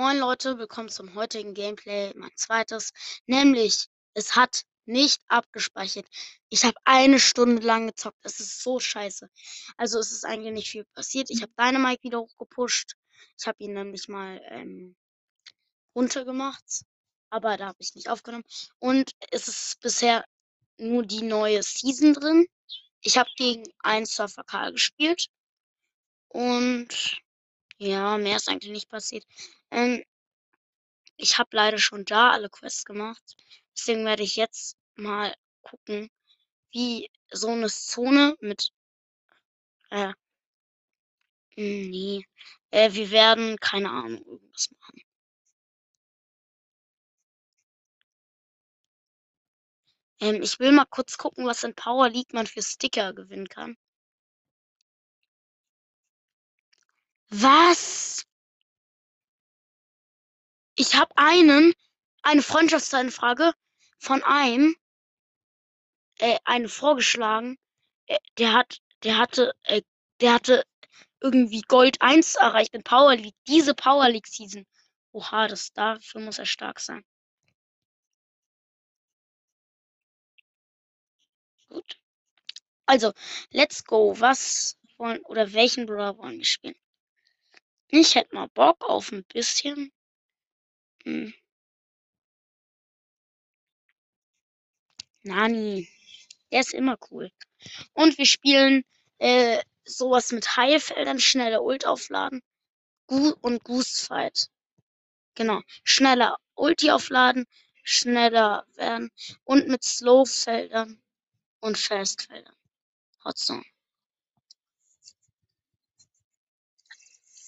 Moin Leute, willkommen zum heutigen Gameplay, mein zweites. Nämlich, es hat nicht abgespeichert. Ich habe eine Stunde lang gezockt. Es ist so scheiße. Also es ist eigentlich nicht viel passiert. Ich habe Dynamite wieder hochgepusht. Ich habe ihn nämlich mal ähm, runtergemacht. Aber da habe ich nicht aufgenommen. Und es ist bisher nur die neue Season drin. Ich habe gegen einen Surfer Karl gespielt. Und ja, mehr ist eigentlich nicht passiert. Ähm, ich habe leider schon da alle Quests gemacht. Deswegen werde ich jetzt mal gucken, wie so eine Zone mit. Äh, nee. Äh, wir werden, keine Ahnung, irgendwas machen. Ähm, ich will mal kurz gucken, was in Power League man für Sticker gewinnen kann. Was? Ich habe einen, eine Freundschaftsanfrage von einem, äh, eine vorgeschlagen. Äh, der hat, der hatte, äh, der hatte irgendwie Gold 1 erreicht in Power League. Diese Power League Season. Oha, das dafür muss er stark sein. Gut. Also, let's go. Was wollen oder welchen Brawler wollen wir spielen? Ich hätte mal Bock auf ein bisschen. Hm. Nani. Der ist immer cool. Und wir spielen äh, sowas mit Heilfeldern, schneller Ult aufladen Gu und Goose Fight. Genau. Schneller Ulti aufladen, schneller werden und mit Slow-Feldern und Fast-Feldern. Hotzone.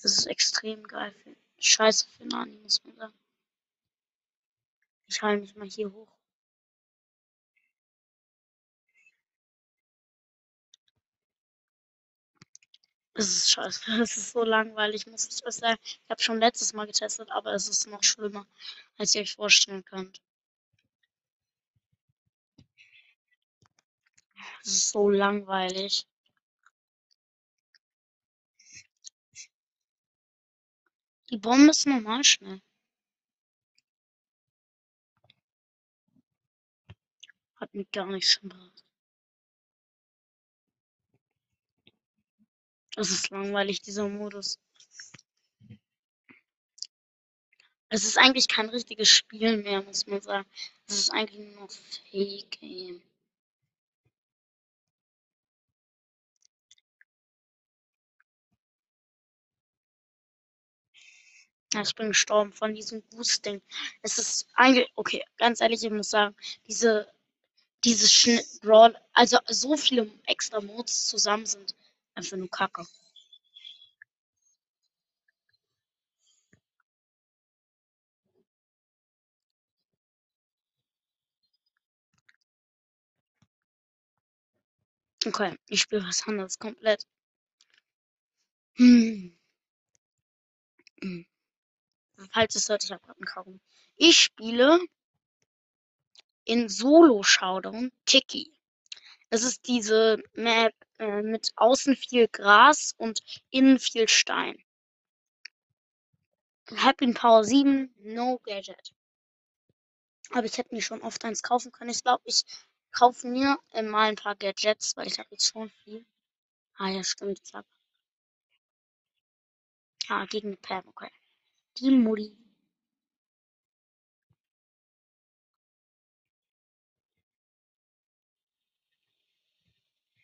Das ist extrem geil. Für, scheiße für Nani, muss man sagen. Ich heile mich mal hier hoch. Es ist scheiße. Es ist so langweilig, muss ich was sagen. Ich habe schon letztes Mal getestet, aber es ist noch schlimmer, als ihr euch vorstellen könnt. Es ist so langweilig. Die Bombe ist normal schnell. Hat mir gar nichts gebracht. Es ist langweilig, dieser Modus. Es ist eigentlich kein richtiges Spiel mehr, muss man sagen. Es ist eigentlich nur noch Fake Game. Ja, ich bin gestorben von diesem Boosting. Es ist eigentlich, okay, ganz ehrlich, ich muss sagen, diese, diese Schnitt, Brawl, also so viele extra Modes zusammen sind einfach nur Kacke. Okay, ich spiele was anderes komplett. Hm. Hm. Falls es hört, ich habe gerade einen Kaugummi. Ich spiele in Solo Showdown Tiki. Es ist diese Map äh, mit außen viel Gras und innen viel Stein. Happy Power 7, no Gadget. Aber ich hätte mir schon oft eins kaufen können. Ich glaube, ich kaufe mir äh, mal ein paar Gadgets, weil ich habe jetzt schon viel. Ah ja, stimmt. Ich hab... Ah, gegen Pam, okay. Die Mutti.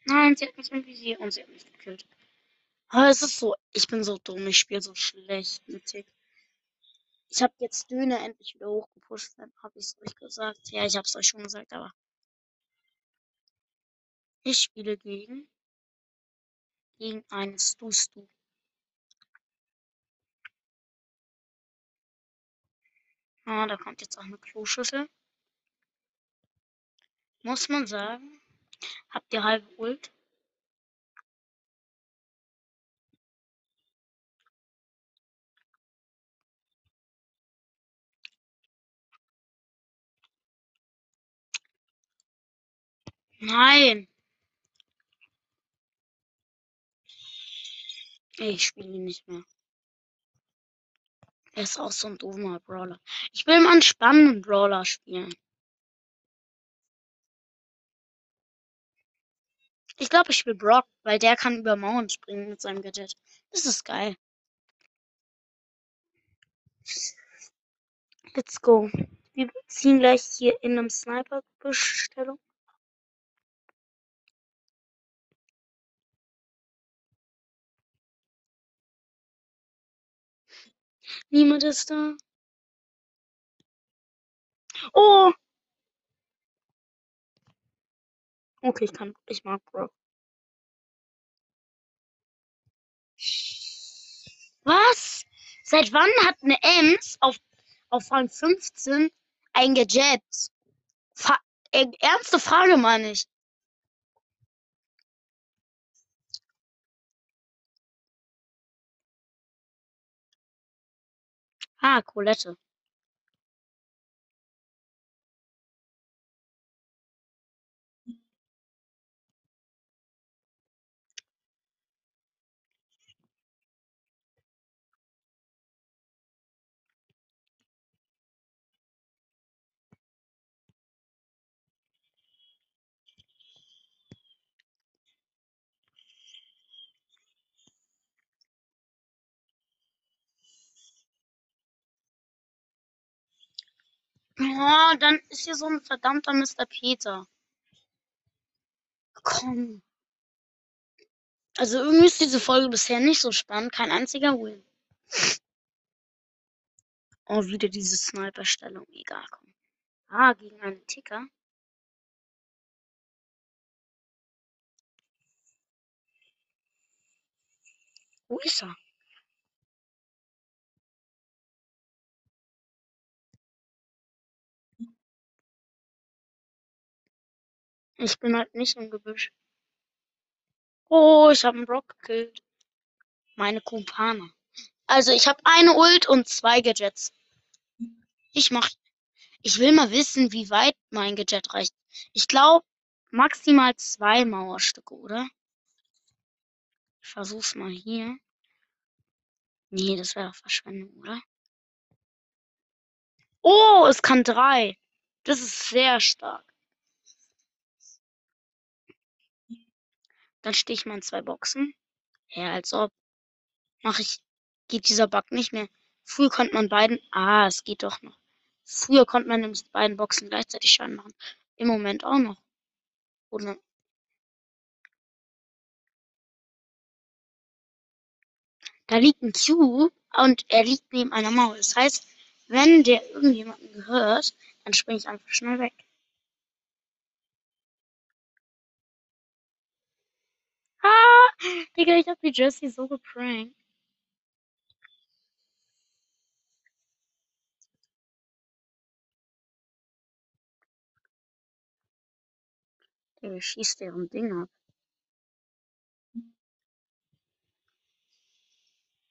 Nein, sie hat mich im Visier und sie hat mich gekillt. Aber es ist so, ich bin so dumm, ich spiele so schlecht mit Tick. Ich habe jetzt Döner endlich wieder hochgepusht, dann habe ich es euch gesagt. Ja, ich habe es euch schon gesagt, aber ich spiele gegen gegen einen Stu-Stu. Ah, da kommt jetzt auch eine Kloschüssel. Muss man sagen. Habt ihr halbe Ult? Nein. Ich spiele nicht mehr. Er ist auch so ein doofer Brawler. Ich will mal einen spannenden Brawler spielen. Ich glaube, ich spiele Brock, weil der kann über Mauern springen mit seinem Gadget. Das ist geil. Let's go. Wir ziehen gleich hier in einem Sniper-Bestellung. Niemand ist da. Oh! Okay, ich kann. Ich mag Brock. Was? Seit wann hat eine Ems auf, auf Rang 15 ein Gadget? Fa äh, ernste Frage, meine ich. Ah, Colette. Oh, dann ist hier so ein verdammter Mr. Peter. Komm. Also irgendwie ist diese Folge bisher nicht so spannend. Kein einziger Win. Oh, wieder diese Sniper-Stellung. Egal, komm. Ah, gegen einen Ticker. Wo ist er? Ich bin halt nicht im Gebüsch. Oh, ich habe einen Brock gekillt. Meine Kumpane. Also ich habe eine Ult und zwei Gadgets. Ich mach. Ich will mal wissen, wie weit mein Gadget reicht. Ich glaube maximal zwei Mauerstücke, oder? Ich versuch's mal hier. Nee, das wäre Verschwendung, oder? Oh, es kann drei. Das ist sehr stark. Dann stehe ich mal in zwei Boxen. Ja, als ob. Mach ich. Geht dieser Bug nicht mehr. Früher konnte man beiden. Ah, es geht doch noch. Früher konnte man in beiden Boxen gleichzeitig Schaden machen. Im Moment auch noch. Oder da liegt ein Cube und er liegt neben einer Mauer. Das heißt, wenn der irgendjemanden gehört, dann springe ich einfach schnell weg. Ah, Digga, ich hab die Jessie so geprankt. Der schießt deren Ding ab.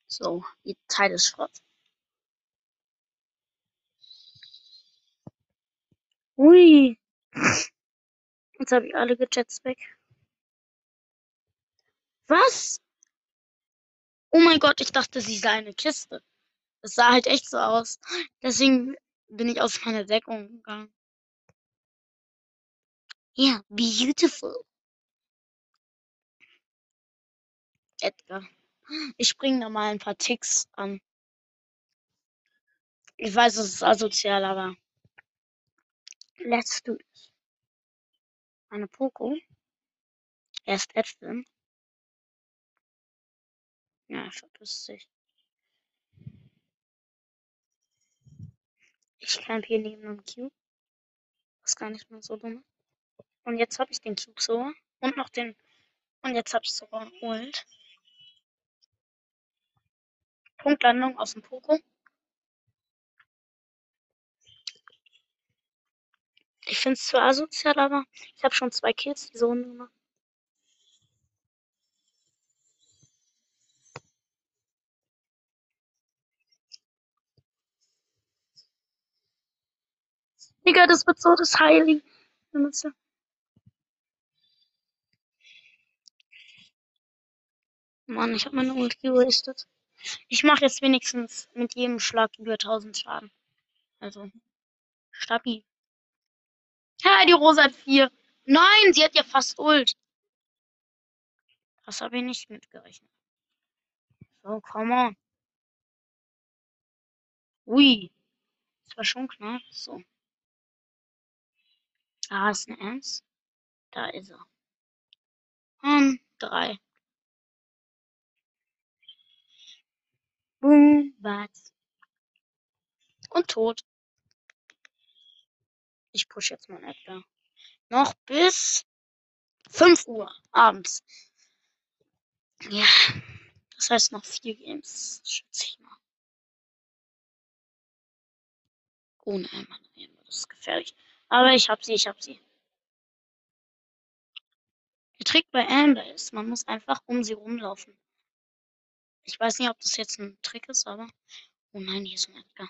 So, die Teil ist Schrott. Ui. Jetzt habe ich alle Gadgets weg. Was? Oh mein Gott, ich dachte, sie sei eine Kiste. Das sah halt echt so aus. Deswegen bin ich aus meiner Deckung gegangen. Ja, beautiful. Edgar. Ich bringe da mal ein paar Ticks an. Ich weiß, es ist asozial, aber let's do it. Eine Poco. Erst Äpfel. Ja, er verpisst sich. Ich camp hier neben einem Cube. Was gar nicht mehr so dumm. Und jetzt habe ich den Cube so. Und noch den. Und jetzt habe ich sogar Ult. Punktlandung aus dem Poco. Ich finde es zwar asozial, aber ich habe schon zwei Kills diese Runde gemacht. Digga, das wird so das Heilige. Mann, ich habe meine Ult gewastet. Ich mache jetzt wenigstens mit jedem Schlag über 1000 Schaden. Also, stabil. Ja, die Rosa hat 4. Nein, sie hat ja fast Ult. Das habe ich nicht mitgerechnet. So, come on. Ui. Das war schon knapp. So. Da ist ein Ernst. Da ist er. Und drei. Boom, was? Und tot. Ich push jetzt mal Edgar. Noch bis 5 Uhr abends. Ja. Das heißt noch vier Games, schätze ich mal. Ohne einmal. Das ist gefährlich. Aber ich hab sie, ich hab sie. Der Trick bei Amber ist, man muss einfach um sie rumlaufen. Ich weiß nicht, ob das jetzt ein Trick ist, aber. Oh nein, hier ist ein Edgar.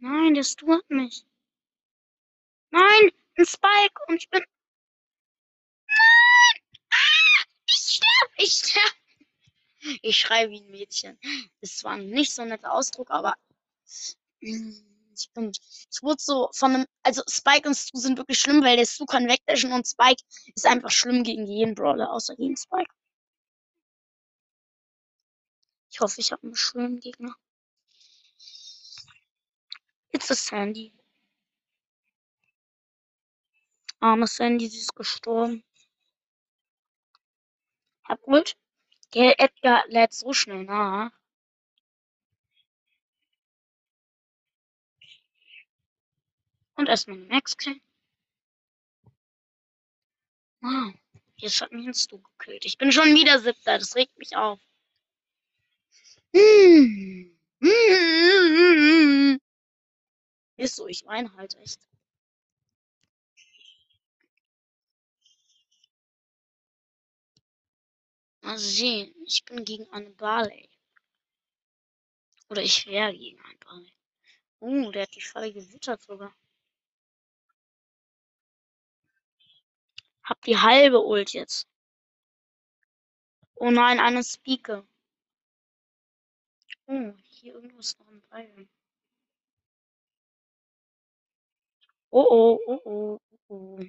Nein, der stört mich. Nein, ein Spike und ich bin. Nein! Ah, ich sterb, ich sterb. Ich schreie wie ein Mädchen. Das war nicht so ein netter Ausdruck, aber ich bin, ich wurde so von einem, also Spike und Stu sind wirklich schlimm, weil der Stu kann wegdashen und Spike ist einfach schlimm gegen jeden Brawler, außer gegen Spike. Ich hoffe, ich habe einen schönen Gegner. It's a Sandy. Arme Sandy, sie ist gestorben. Hab gut. Der Edgar lädt so schnell nach. Und erstmal eine Max-Kill. Wow. Jetzt hat mich ein Stu gekillt. Ich bin schon wieder siebter. Das regt mich auf. Hm. Ist so, ich meine halt echt. Mal sehen. Ich bin gegen eine Barley. Oder ich wäre gegen einen Barley. Oh, der hat die Falle gewittert sogar. Hab die halbe Ult jetzt. Oh nein, eine Speaker. Oh, hier irgendwo ist noch ein Ball. Oh oh, oh oh, oh oh.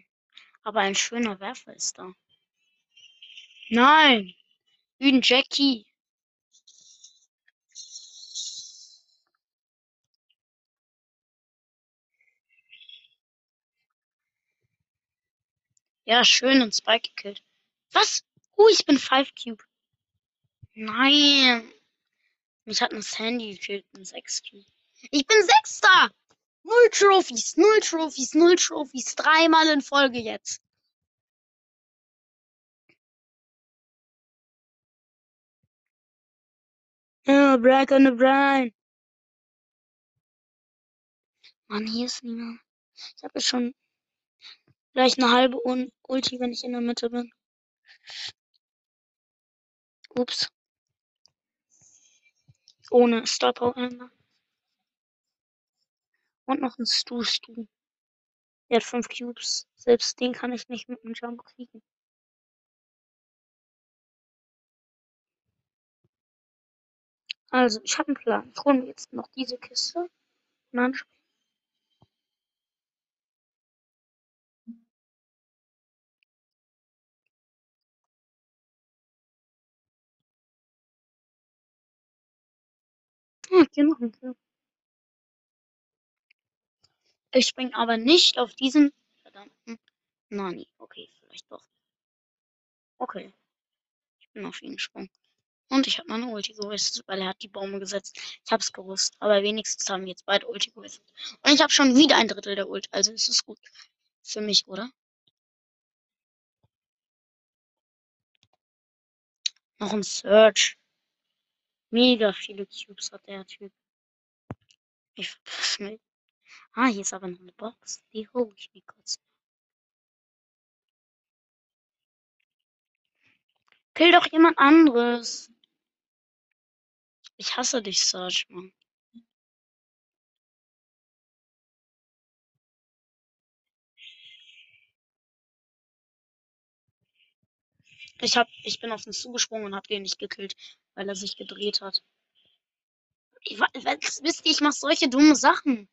Aber ein schöner Werfer ist da. Nein! Ein Jackie. Ja, schön und Spike gekillt. Was? Oh, ich bin 5 Cube. Nein. Mich hat ein Sandy gekillt, ein 6 Cube. Ich bin Sechster! Null Trophies, null Trophies, null Trophies. Dreimal in Folge jetzt. Ja, Brack on the Brian. Mann, hier ist niemand. Ich habe schon gleich eine halbe Ulti, wenn ich in der Mitte bin. Ups. Ohne Power Ender. Und noch ein Stu Stu. Er hat fünf Cubes. Selbst den kann ich nicht mit einem Jump kriegen. Also, ich habe einen Plan. Ich hole mir jetzt noch diese Kiste. Und dann Ah, hier noch ein Kill. Ich spring aber nicht auf diesen verdammten Nani. Okay, vielleicht doch. Okay. Ich bin auf ihn gesprungen. Und ich habe meine Ulti gewusst, weil er hat die Bäume gesetzt. Ich hab's gewusst. Aber wenigstens haben wir jetzt beide Ulti gewusst. Und ich habe schon wieder ein Drittel der Ult. Also ist es gut. Für mich, oder? Noch ein Search. Mega viele Cubes hat der Typ. Ich verpiss mich. Ah, hier ist aber noch eine Box. Die hole ich mir kurz. Kill doch jemand anderes. Ich hasse dich, Serge, Mann. Ich hab, ich bin auf ihn zugesprungen und hab den nicht gekillt, weil er sich gedreht hat. Ich, wisst ihr, ich mach solche dumme Sachen.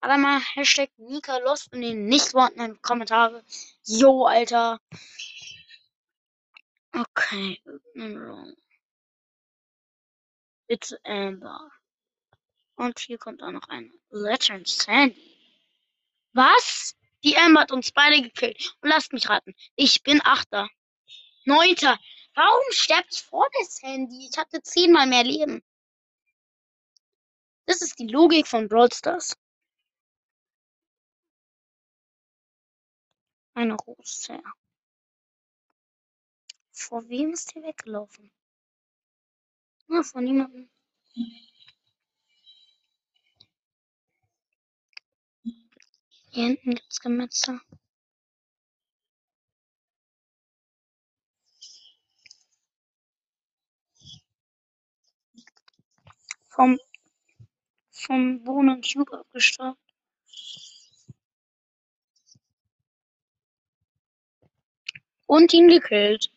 Aber mal Hashtag Nika Lost in den nicht vorhandenen Kommentare. Jo, Alter. Okay, It's Amber. Und hier kommt auch noch ein Legend Sandy. Was? Die Amber hat uns beide gekillt. Und lasst mich raten. Ich bin Achter. Neunter. Warum sterbt ich vor das Handy? Ich hatte zehnmal mehr Leben. Das ist die Logik von Brawl Stars. Eine Rose. Vor wem ist die weggelaufen? Ja, von niemandem. Hier hinten gibt's Gemetzel. vom, vom Wohnen Cube abgestaubt. Und ihn gekillt.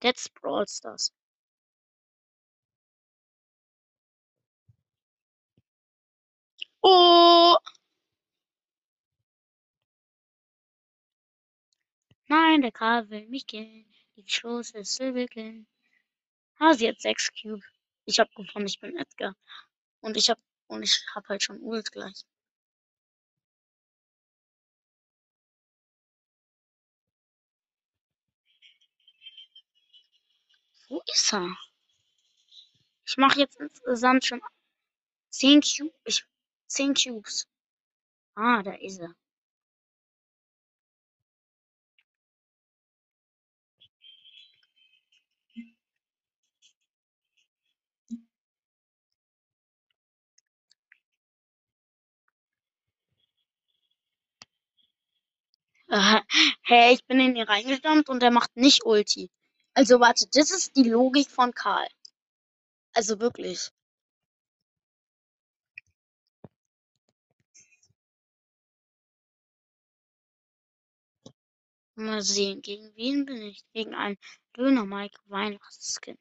That's Brawl Stars. Oh! Nein, der Karl will mich killen. Die Schoß ist Silberkin. Ah, sie hat 6 Cube. Ich hab gewonnen, ich bin Edgar. Und ich hab, und ich hab halt schon Ult gleich. Wo ist er? Ich mache jetzt insgesamt schon 10 Cubes. 10 Cubes. Ah, da ist er. Hä, hey, ich bin in ihn reingestammt und er macht nicht Ulti. Also warte, das ist die Logik von Karl. Also wirklich. Mal sehen, gegen wen bin ich? Gegen einen Döner Mike Weihnachtsskin.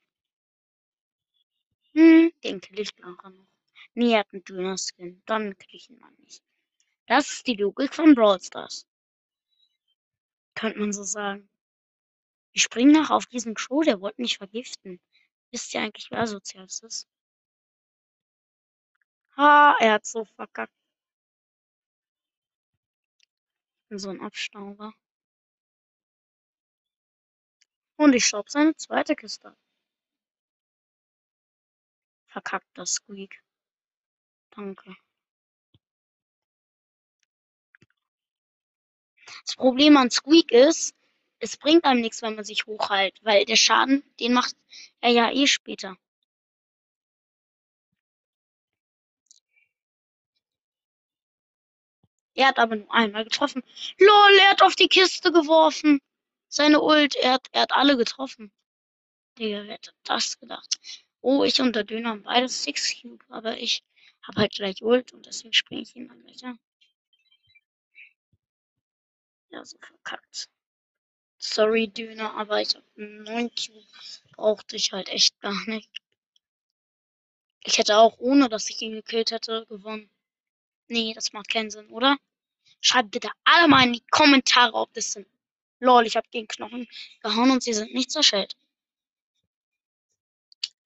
Hm, den kill ich nachher noch. Nee, er hat einen Döner-Skin. Dann krieg ich ihn mal nicht. Das ist die Logik von Brawl Stars. Könnte man so sagen. Ich spring nach auf diesen Crow, der wollte mich vergiften. Wisst ihr eigentlich, wer sozial ist? Ha, er hat so verkackt. So ein Abstauber. Und ich staub seine zweite Kiste. Verkackter Squeak. Danke. Das Problem an Squeak ist, es bringt einem nichts, wenn man sich hochhält, weil der Schaden, den macht er ja eh später. Er hat aber nur einmal getroffen. LOL, er hat auf die Kiste geworfen. Seine Ult, er hat, er hat alle getroffen. Digga, wer hätte das gedacht? Oh, ich und der Döner haben beide Six Cube, aber ich habe halt gleich Ult und deswegen springe ich ihn dann gleich an. Ja, so verkackt. Sorry, Döner, aber ich habe 9 Cube. Brauchte ich halt echt gar nicht. Ich hätte auch, ohne dass ich ihn gekillt hätte, gewonnen. Nee, das macht keinen Sinn, oder? Schreibt bitte alle mal in die Kommentare, ob das sind. Lol, ich habe gegen Knochen gehauen und sie sind nicht zerschellt.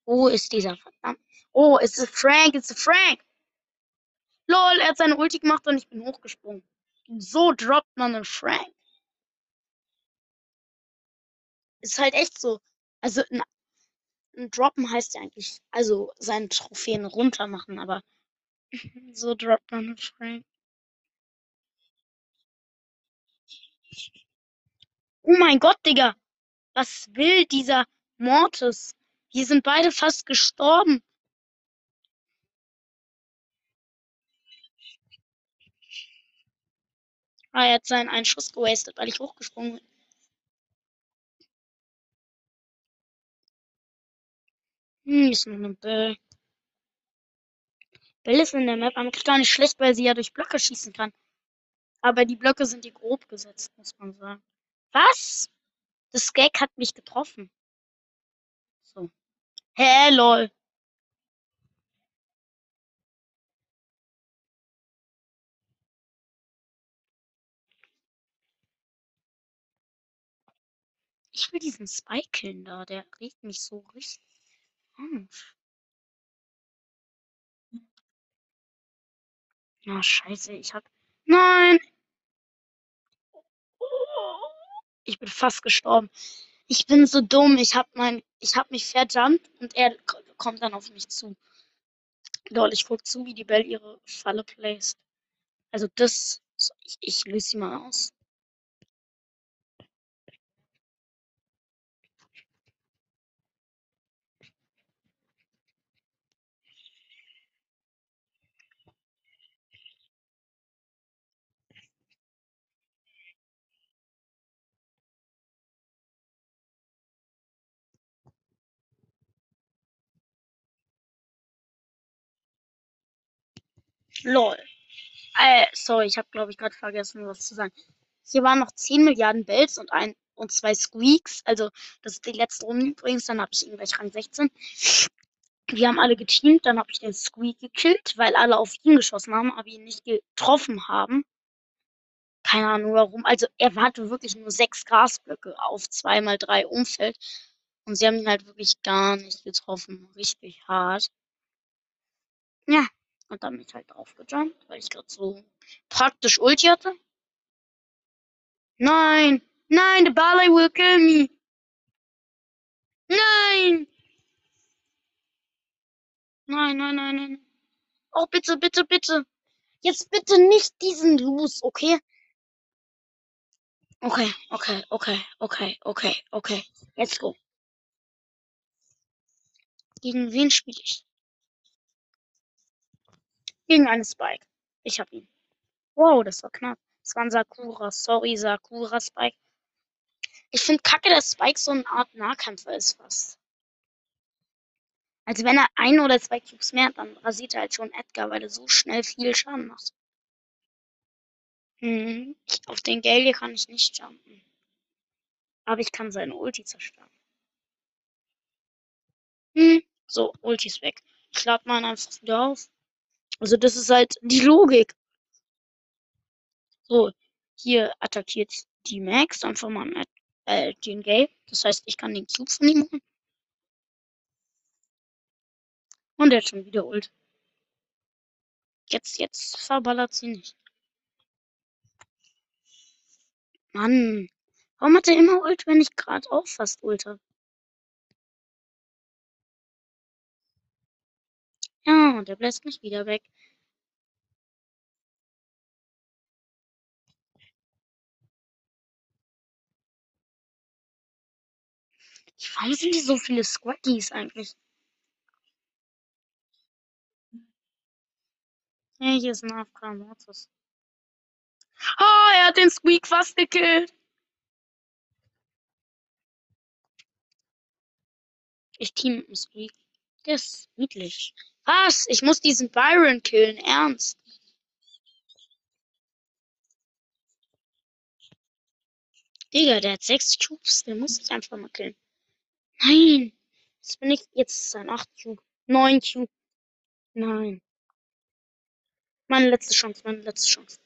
Wo ist dieser verdammt? Oh, ist es Frank, ist es Frank. Lol, er hat seine Ulti gemacht und ich bin hochgesprungen. So droppt man einen Frank. Ist halt echt so. Also ein, ein Droppen heißt ja eigentlich, also seine Trophäen runter machen, aber so droppt man Frank. Oh mein Gott, Digga. Was will dieser Mortis? Wir sind beide fast gestorben. Ah, er hat seinen einen Schuss gewastet, weil ich hochgesprungen bin. Hm, ist nur eine Bell. Bell ist in der Map eigentlich gar nicht schlecht, weil sie ja durch Blöcke schießen kann. Aber die Blöcke sind hier grob gesetzt, muss man sagen. Was? Das Gag hat mich getroffen. So. Hä, lol. Ich will diesen Spike killen da, der regt mich so richtig auf. Na, scheiße, ich hab. Nein! Ich bin fast gestorben. Ich bin so dumm. Ich hab mein, ich hab mich verjumpt und er kommt dann auf mich zu. Lol, ich guck zu, wie die Belle ihre Falle placed. Also das, ich, ich löse sie mal aus. Lol. Äh, sorry, ich habe glaube ich gerade vergessen, was zu sagen. Hier waren noch 10 Milliarden Bells und ein und zwei Squeaks. Also, das ist die letzte Runde übrigens. Dann habe ich ihn gleich Rang 16. Wir haben alle geteamt. Dann habe ich den Squeak gekillt, weil alle auf ihn geschossen haben, aber ihn nicht getroffen haben. Keine Ahnung warum. Also, er hatte wirklich nur sechs Grasblöcke auf 2x3 Umfeld. Und sie haben ihn halt wirklich gar nicht getroffen. Richtig hart. Ja. Und ich halt draufgejumpt, weil ich gerade so praktisch Ulti hatte. Nein! Nein, the ballet will kill me! Nein! Nein, nein, nein, nein. Oh, bitte, bitte, bitte. Jetzt bitte nicht diesen Los, okay? Okay, okay, okay, okay, okay, okay. Let's go. Gegen wen spiele ich? Gegen einen Spike. Ich hab ihn. Wow, das war knapp. Das war ein Sakura. Sorry, Sakura Spike. Ich finde kacke, dass Spike so eine Art Nahkämpfer ist fast. Also wenn er ein oder zwei Cubes mehr hat, dann rasiert er halt schon Edgar, weil er so schnell viel Schaden macht. Hm. Auf den Gale kann ich nicht jumpen. Aber ich kann seine Ulti zerstören. Hm. So, Ulti ist weg. Ich lade mal einfach wieder auf. Also das ist halt die Logik. So, hier attackiert die Max einfach mal mit äh, den Gale. Das heißt, ich kann den Cube von ihm machen. Und er hat schon wieder Ult. Jetzt, jetzt verballert sie nicht. Mann. Warum hat er immer Ult, wenn ich gerade auch fast Ult habe? und er bläst mich wieder weg. Warum sind die so viele Squatties eigentlich? Hey, hier ist ein AFK Mortis. Ah, er hat den Squeak fast gekillt. Ich team mit dem Squeak. Der ist niedlich. Was? Ich muss diesen Byron killen. Ernst? Digga, der hat sechs Cubes. Der muss ich einfach mal killen. Nein. Jetzt bin ich. Jetzt ist ein 8 Cube. 9 Cube. Nein. Meine letzte Chance, meine letzte Chance.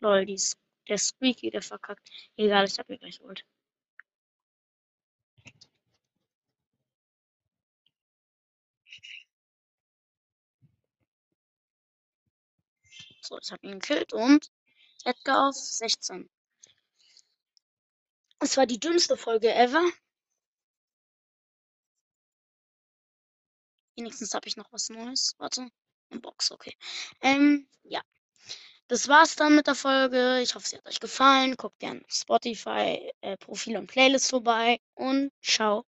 Lol, die ist, der Squeaky, der verkackt. Egal, ich hab hier gleich Ult. So, ich hab ihn gekillt und Edgar auf 16. Es war die dümmste Folge ever. Wenigstens habe ich noch was Neues. Warte. Box, okay. Ähm, ja. Das war's dann mit der Folge. Ich hoffe, sie hat euch gefallen. Guckt gerne Spotify, äh, Profil und Playlist vorbei und ciao.